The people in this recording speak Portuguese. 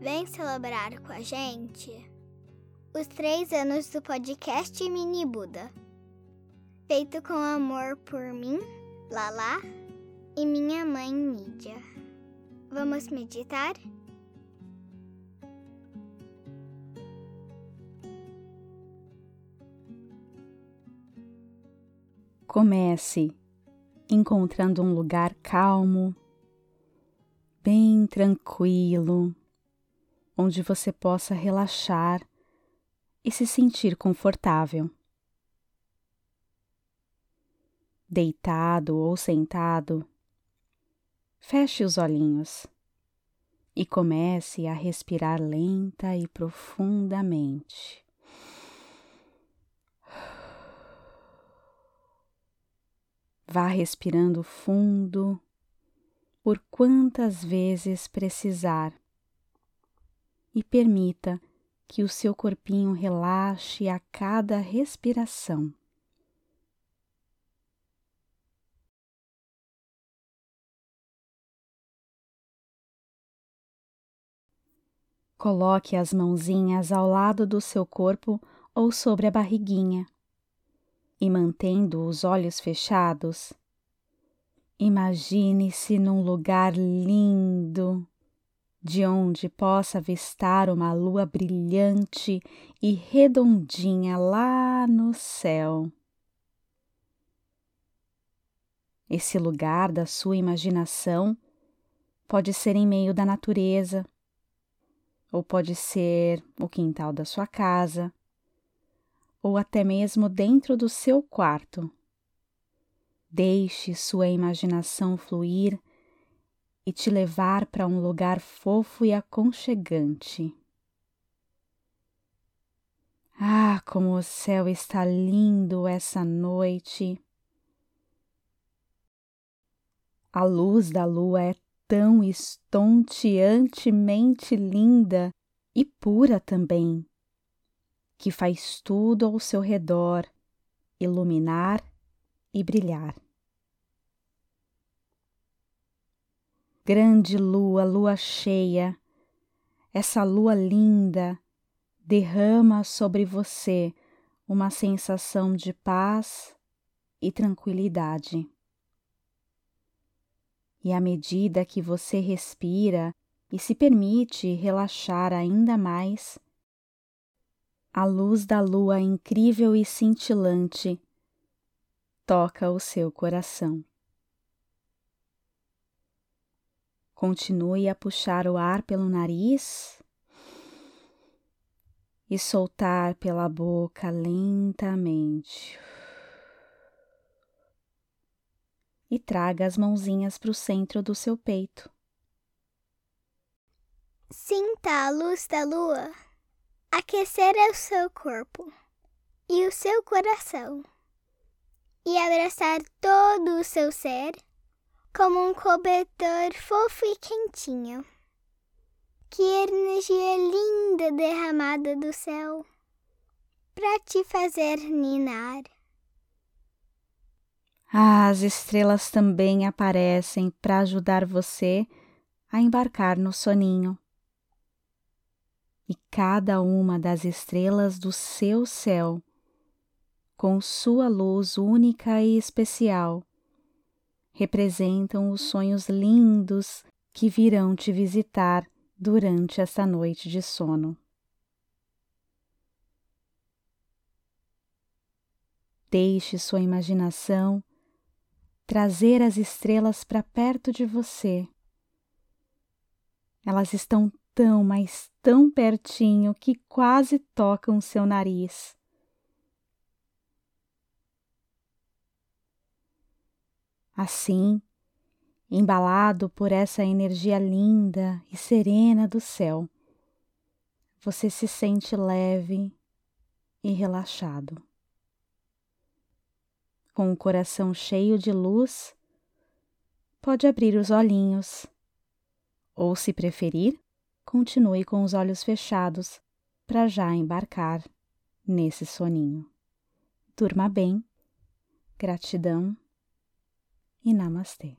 Vem celebrar com a gente os três anos do podcast Mini Buda, feito com amor por mim, Lala, e minha mãe Nídia. Vamos meditar? Comece encontrando um lugar calmo, bem tranquilo, onde você possa relaxar e se sentir confortável. Deitado ou sentado, feche os olhinhos e comece a respirar lenta e profundamente. Vá respirando fundo por quantas vezes precisar e permita que o seu corpinho relaxe a cada respiração. Coloque as mãozinhas ao lado do seu corpo ou sobre a barriguinha e mantendo os olhos fechados, imagine-se num lugar lindo, de onde possa avistar uma lua brilhante e redondinha lá no céu. Esse lugar da sua imaginação pode ser em meio da natureza, ou pode ser o quintal da sua casa, ou até mesmo dentro do seu quarto. Deixe sua imaginação fluir e te levar para um lugar fofo e aconchegante. Ah, como o céu está lindo essa noite! A luz da lua é tão estonteantemente linda e pura também que faz tudo ao seu redor iluminar e brilhar. Grande lua, lua cheia, essa lua linda derrama sobre você uma sensação de paz e tranquilidade. E à medida que você respira e se permite relaxar ainda mais, a luz da lua incrível e cintilante toca o seu coração. Continue a puxar o ar pelo nariz e soltar pela boca lentamente. E traga as mãozinhas para o centro do seu peito. Sinta a luz da lua aquecer o seu corpo e o seu coração e abraçar todo o seu ser como um cobertor fofo e quentinho. Que energia linda derramada do céu para te fazer ninar. As estrelas também aparecem para ajudar você a embarcar no soninho e cada uma das estrelas do seu céu, com sua luz única e especial, representam os sonhos lindos que virão te visitar durante esta noite de sono. Deixe sua imaginação trazer as estrelas para perto de você. Elas estão tão, mas tão pertinho que quase tocam seu nariz. Assim, embalado por essa energia linda e serena do céu, você se sente leve e relaxado. Com o coração cheio de luz, pode abrir os olhinhos, ou, se preferir, continue com os olhos fechados para já embarcar nesse soninho. Durma bem, gratidão e namastê.